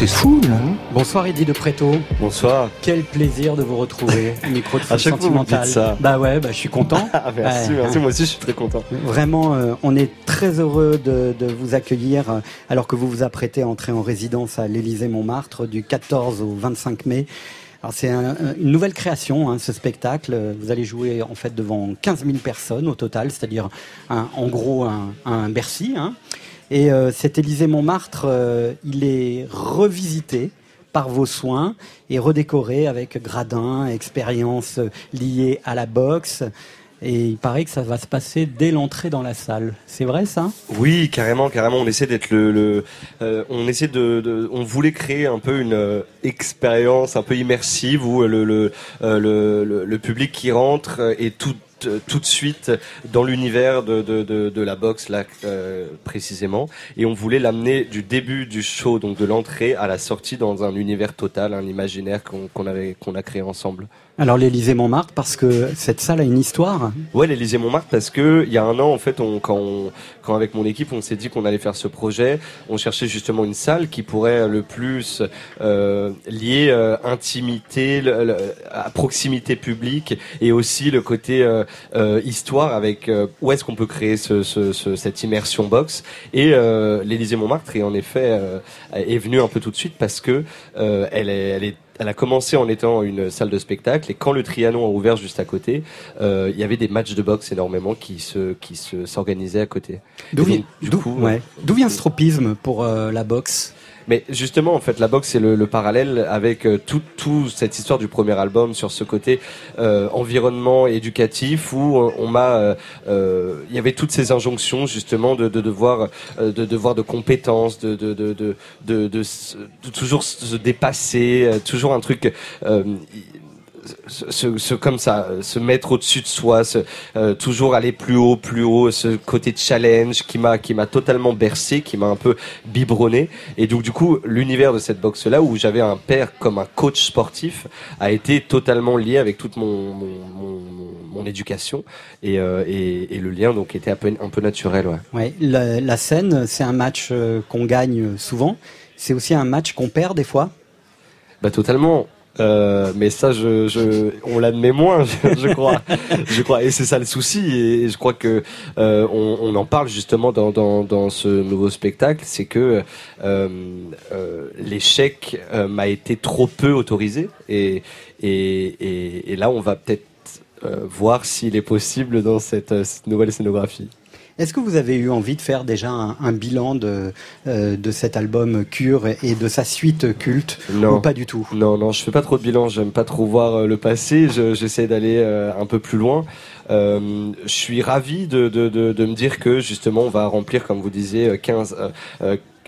C'est fou, là. Bonsoir Eddie de Préto. Bonsoir. Quel plaisir de vous retrouver. Micro de à chaque fois vous dites ça. Bah ouais, bah, je suis content. Ah, merci, merci. Moi aussi, je suis très content. Vraiment, euh, on est très heureux de, vous accueillir euh, alors que vous vous apprêtez à entrer en résidence à l'Élysée Montmartre du 14 au 25 mai. Alors c'est une nouvelle création, hein, ce spectacle. Vous allez jouer en fait devant 15 000 personnes au total, c'est-à-dire en gros un, un Bercy. Hein. Et euh, cet Élysée Montmartre, euh, il est revisité par vos soins et redécoré avec gradins, expériences liées à la boxe. Et il paraît que ça va se passer dès l'entrée dans la salle. C'est vrai ça? Oui, carrément, carrément. On essaie d'être le, euh, on essaie de, on voulait créer un peu une expérience un peu immersive où le le, le, le public qui rentre est tout tout de suite dans l'univers de, de, de, de, la boxe là euh, précisément et on voulait l'amener du début du show donc de l'entrée à la sortie dans un univers total un imaginaire qu'on avait qu'on a créé ensemble. Alors l'Élysée Montmartre parce que cette salle a une histoire. Ouais, l'Élysée Montmartre parce que il y a un an en fait, on, quand, quand avec mon équipe, on s'est dit qu'on allait faire ce projet, on cherchait justement une salle qui pourrait le plus euh, lier euh, intimité, à proximité publique et aussi le côté euh, euh histoire avec euh, où est-ce qu'on peut créer ce, ce, ce, cette immersion box. Et euh, l'Élysée Montmartre est en effet est venue un peu tout de suite parce que elle est, elle est elle a commencé en étant une salle de spectacle et quand le Trianon a ouvert juste à côté, euh, il y avait des matchs de boxe énormément qui se qui se s'organisaient à côté. D'où vient, ouais. vient ce tropisme pour euh, la boxe? Mais justement, en fait, la boxe, c'est le, le, parallèle avec euh, toute tout cette histoire du premier album sur ce côté euh, environnement éducatif où euh, on m'a, euh, il y avait toutes ces injonctions justement de, de devoir, de devoir de compétences, de de, de, de, de, de toujours se dépasser, toujours un truc se, comme ça, se mettre au-dessus de soi, euh, toujours aller plus haut, plus haut, ce côté challenge qui m'a qui m'a totalement bercé, qui m'a un peu biberonné. Et donc du coup, l'univers de cette boxe là où j'avais un père comme un coach sportif a été totalement lié avec toute mon mon, mon, éducation et, euh, et, et, le lien donc était un peu un peu naturel. Ouais. ouais la, la scène, c'est un match euh, qu'on gagne souvent. C'est aussi un match qu'on perd des fois. Bah totalement. Euh, mais ça, je, je on l'admet moins, je, crois. je crois, et c'est ça le souci. Et je crois que euh, on, on, en parle justement dans, dans, dans ce nouveau spectacle, c'est que euh, euh l'échec euh, m'a été trop peu autorisé. Et, et, et, et là, on va peut-être voir s'il est possible dans cette, cette nouvelle scénographie. Est-ce que vous avez eu envie de faire déjà un, bilan de, euh, de cet album Cure et de sa suite culte non. ou pas du tout? Non, non, je fais pas trop de bilan. J'aime pas trop voir euh, le passé. J'essaie d'aller euh, un peu plus loin. je suis ravi de, de, de, de, me dire que justement on va remplir, comme vous disiez, 15,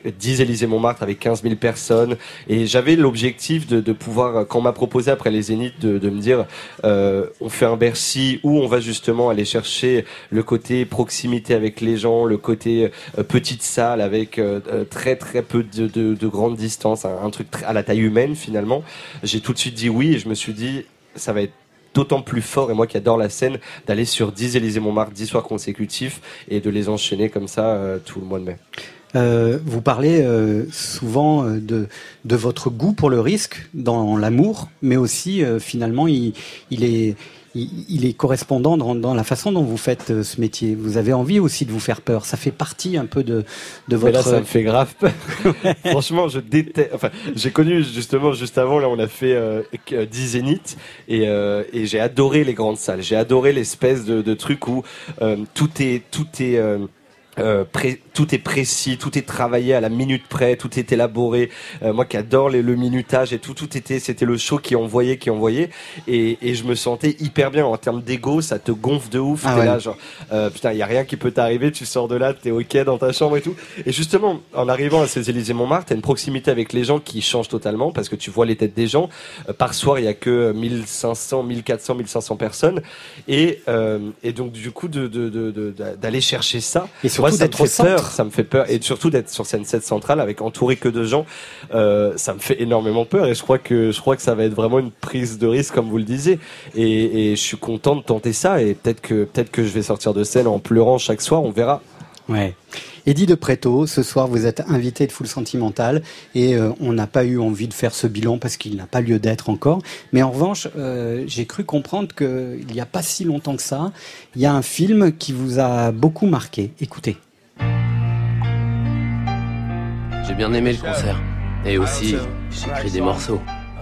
10 Élysée Montmartre avec 15 000 personnes. Et j'avais l'objectif de, pouvoir, quand on m'a proposé après les Zéniths, de, me dire, euh, on fait un Bercy où on va justement aller chercher le côté proximité avec les gens, le côté euh, petite salle avec euh, euh, très très peu de, de, de grande distance, un, truc à la taille humaine finalement. J'ai tout de suite dit oui et je me suis dit, ça va être d'autant plus fort, et moi qui adore la scène, d'aller sur 10 Élysée Montmartre, 10 soirs consécutifs, et de les enchaîner comme ça euh, tout le mois de mai. Euh, vous parlez euh, souvent euh, de, de votre goût pour le risque dans l'amour, mais aussi euh, finalement il, il est il, est correspondant dans, dans, la façon dont vous faites euh, ce métier. Vous avez envie aussi de vous faire peur. Ça fait partie un peu de, de votre. Mais là, ça me fait grave peur. Franchement, je déteste. Enfin, j'ai connu justement juste avant. Là, on a fait euh, 10 zéniths et, euh, et j'ai adoré les grandes salles. J'ai adoré l'espèce de, de truc où euh, tout est tout est euh, tout est précis, tout est travaillé à la minute près, tout est élaboré. Euh, moi qui adore le minutage et tout, tout était, c'était le show qui envoyait, qui envoyait, et, et je me sentais hyper bien en termes d'ego. Ça te gonfle de ouf. Ah t'es là genre, euh, putain, il y a rien qui peut t'arriver. Tu sors de là, t'es ok dans ta chambre et tout. Et justement, en arrivant à ces Élysées Montmartre, t'as une proximité avec les gens qui change totalement parce que tu vois les têtes des gens. par soir, il y a que 1500, 1400, 1500 personnes, et et donc du coup de d'aller chercher ça. Et moi, ça me fait peur, ça me fait peur, et surtout d'être sur scène 7 centrale avec entouré que de gens, euh, ça me fait énormément peur, et je crois que je crois que ça va être vraiment une prise de risque, comme vous le disiez, et, et je suis content de tenter ça, et peut-être que peut-être que je vais sortir de scène en pleurant chaque soir, on verra. Ouais. Eddie de Préto, ce soir vous êtes invité de Full Sentimental et euh, on n'a pas eu envie de faire ce bilan parce qu'il n'a pas lieu d'être encore. Mais en revanche, euh, j'ai cru comprendre qu'il n'y a pas si longtemps que ça, il y a un film qui vous a beaucoup marqué. Écoutez. J'ai bien aimé le concert. Et aussi, j'écris des morceaux.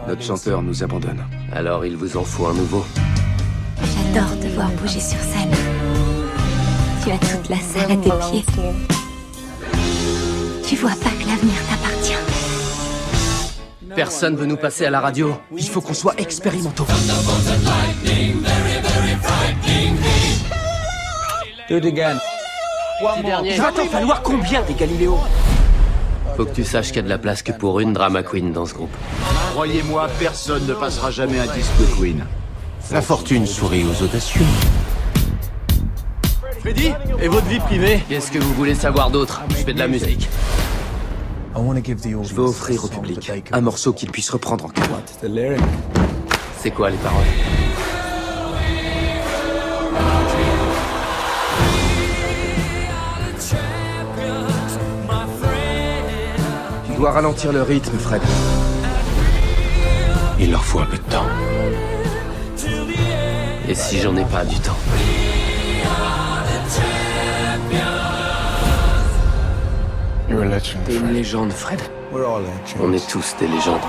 Notre chanteur nous abandonne. Alors il vous en faut un nouveau. J'adore te voir bouger sur scène. Tu as toute la salle à tes pieds. Tu vois pas que l'avenir t'appartient. Personne veut nous passer à la radio. Il faut qu'on soit expérimentaux. Do it again. Il va t'en falloir combien des Galiléo Faut que tu saches qu'il y a de la place que pour une drama queen dans ce groupe. Croyez-moi, personne ne passera jamais un disque Queen. La fortune sourit aux audacieux. Freddy Et votre vie privée Qu'est-ce que vous voulez savoir d'autre Je fais de la musique. Je veux offrir au public un morceau qu'il puisse reprendre en cœur. C'est quoi les paroles Tu dois ralentir le rythme, Fred. Il leur faut un peu de temps. Et si j'en ai pas du temps T'es une légende, Fred. On est tous des légendes.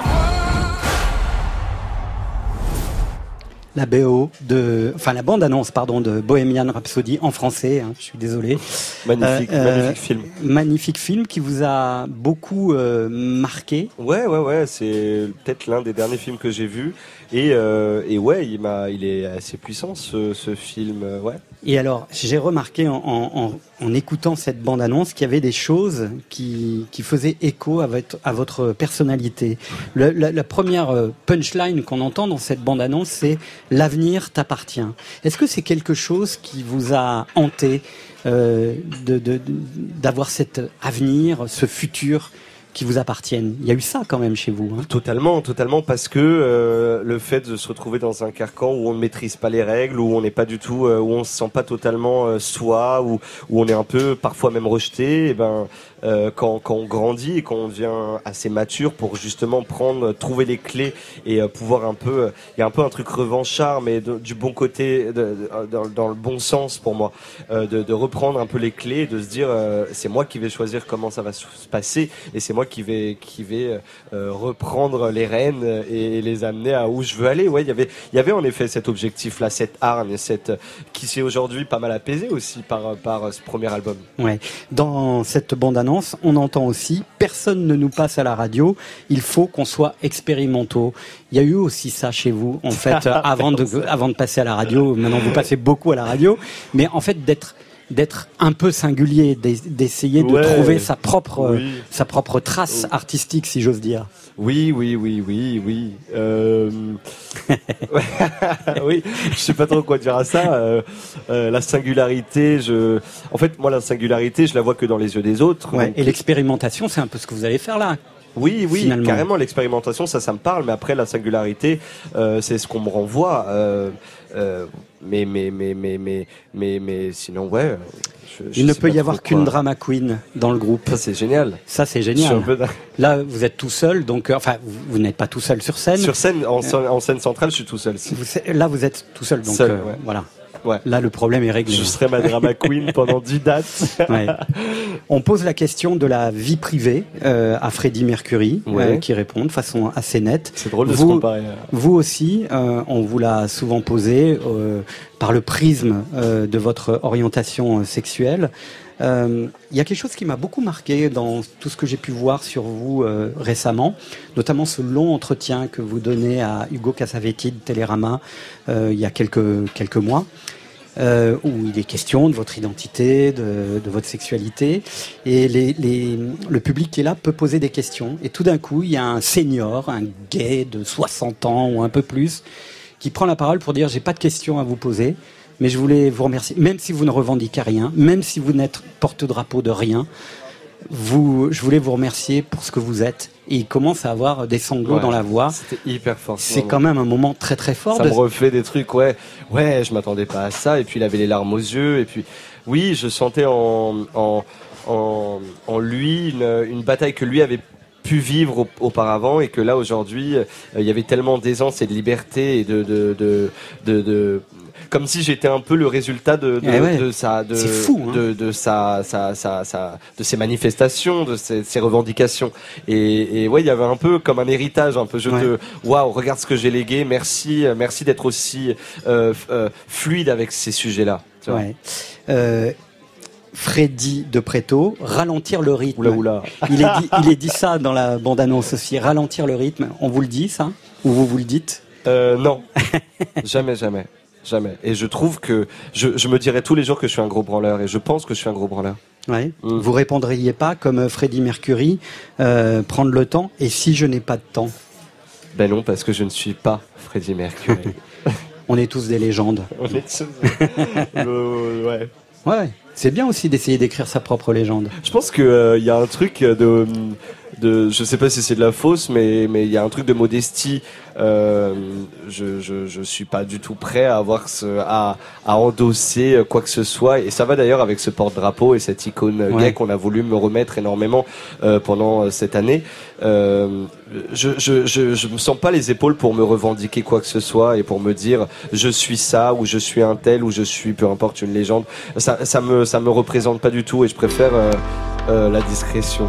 La BO de, enfin la bande annonce pardon de Bohemian Rhapsody en français. hein, je suis désolé. Magnifique, Euh, euh, magnifique film. Magnifique film qui vous a beaucoup euh, marqué. Ouais, ouais, ouais, c'est peut-être l'un des derniers films que j'ai vus. Et, euh, et ouais, il, est assez puissant ce, film, euh, ouais. Et alors, j'ai remarqué en, écoutant cette bande-annonce qu'il y avait des choses qui, faisaient écho à votre, personnalité. La, première euh, punchline qu'on entend dans cette bande-annonce, c'est « L'avenir t'appartient ». Est-ce que c'est quelque chose qui vous a hanté d'avoir cet avenir, ce futur qui vous appartiennent Il y a eu ça quand même chez vous. hein Totalement, totalement, parce que euh, le fait de se retrouver dans un carcan où on ne maîtrise pas les règles, où on n'est pas du tout, euh, où on se sent pas totalement euh, soi, où, on est un peu parfois même rejeté, et ben euh, quand, quand on grandit et quand on devient assez mature pour justement prendre, trouver les clés et euh, pouvoir un peu, euh, il y a un peu un truc revanchard, mais du bon côté, dans, le bon sens pour moi, de, reprendre un peu les clés, de se dire c'est moi qui vais choisir comment ça va se passer et c'est moi qui vais qui vais reprendre les rênes et, et les amener à où je veux aller. Ouais, il y avait y avait en effet cet objectif là, cette hargne, cette qui s'est aujourd'hui pas mal apaisé aussi par par ce premier album. Ouais. Dans cette on entend aussi personne ne nous passe à la radio. Il faut qu'on soit expérimentaux. Il y a eu aussi ça chez vous, en fait, avant de avant de passer à la radio. Maintenant, vous passez beaucoup à la radio, mais en fait d'être d'être un peu singulier, d'es- d'essayer de Ouais. trouver sa propre Oui. sa propre trace artistique, si j'ose dire. Oui, oui, oui, oui, oui. Euh... oui, je sais pas trop quoi dire à ça. Euh, euh, la singularité, je, en fait, moi, la singularité, je la vois que dans les yeux des autres. Ouais. Donc, Et l'expérimentation, c'est un peu ce que vous allez faire là. Oui, oui, finalement. carrément l'expérimentation, ça, ça me parle. Mais après, la singularité, euh, c'est ce qu'on me renvoie. Euh, euh, mais, mais, mais, mais, mais, mais, mais, sinon, ouais. je- je Il ne peut y avoir qu'une drama queen dans le groupe. Ça, c'est génial. Ça, c'est génial. peu Là, vous êtes tout seul, donc euh, enfin, vous, vous n'êtes pas tout seul sur scène. Sur scène, en, scène- en scène centrale, je suis tout seul. Vous- là, vous êtes tout seul, donc Seul, euh, ouais. voilà. Ouais. Là, le problème est réglé. Je serai ma drama queen pendant 10 dates. Ouais. On pose la question de la vie privée euh, à Freddie Mercury, Ouais. euh, qui répond de façon assez nette. C'est drôle de se Vous- comparer. Vous aussi, euh, on vous l'a souvent posé euh, par le prisme euh, de votre orientation euh, sexuelle. Euh, Il y a quelque chose qui m'a beaucoup marqué dans tout ce que j'ai pu voir sur vous euh, récemment, notamment ce long entretien que vous donnez à Hugo Cassavetti de Télérama euh, il y a quelques, quelques mois. où il est question de votre identité, de, votre sexualité, et le public qui est là peut poser des questions. Et tout d'un coup, il y a un senior, un gay de 60 ans ou un peu plus, qui prend la parole pour dire j'ai pas de questions à vous poser, mais je voulais vous remercier, même si vous ne revendiquez rien, même si vous n'êtes porte-drapeau de rien. vous, je voulais vous remercier pour ce que vous êtes. Et il commence à avoir des sanglots Ouais. dans la voix. C'était hyper fort. ce C'est quand même un moment très très fort. Ça de- me refait des trucs, ouais, ouais, je m'attendais pas à ça. Et puis il avait les larmes aux yeux. Et puis, oui, je sentais en, en, en, en lui une, une bataille que lui avait pu vivre au- auparavant et que là aujourd'hui euh, il y avait tellement d'aisance et de liberté et de de de, de, de- comme si j'étais un peu le résultat de de, ouais. de sa de, C'est fou, hein. de, de sa, sa, sa, sa- de ses manifestations de ses, ses revendications et, et ouais il y avait un peu comme un héritage un peu Ouais. te waouh regarde ce que j'ai légué merci merci d'être aussi euh, euh, fluide avec ces sujets là Ouais. Euh, Freddy de Préto, ralentir le rythme. oula oula Il est, dit, il est dit ça dans la bande-annonce aussi, ralentir le rythme. On vous le dit ça? Ou vous vous le dites? Euh, non, jamais, jamais, jamais. Et je trouve que je, je me dirais tous les jours que je suis un gros branleur et je pense que je suis un gros branleur. ouais. Mm. Vous répondriez pas comme euh, Freddie Mercury, euh, prendre le temps, et si je n'ai pas de temps? Ben non, parce que je ne suis pas Freddie Mercury. On est tous des légendes. On est tous- Le- ouais. Ouais, c'est bien aussi d'essayer d'écrire sa propre légende. Je pense que euh, y a un truc de, de, je sais pas si c'est de la fausse, mais mais il y a un truc de modestie. Euh, je, je je suis pas du tout prêt à avoir ce, à à endosser quoi que ce soit. Et ça va d'ailleurs avec ce porte-drapeau et cette icône Ouais. gay qu'on a voulu me remettre énormément euh, pendant euh, cette année. Euh, je, je je je me sens pas les épaules pour me revendiquer quoi que ce soit et pour me dire je suis ça ou je suis un tel ou je suis peu importe une légende. Ça ça me ça me représente pas du tout et je préfère euh, euh, la discrétion.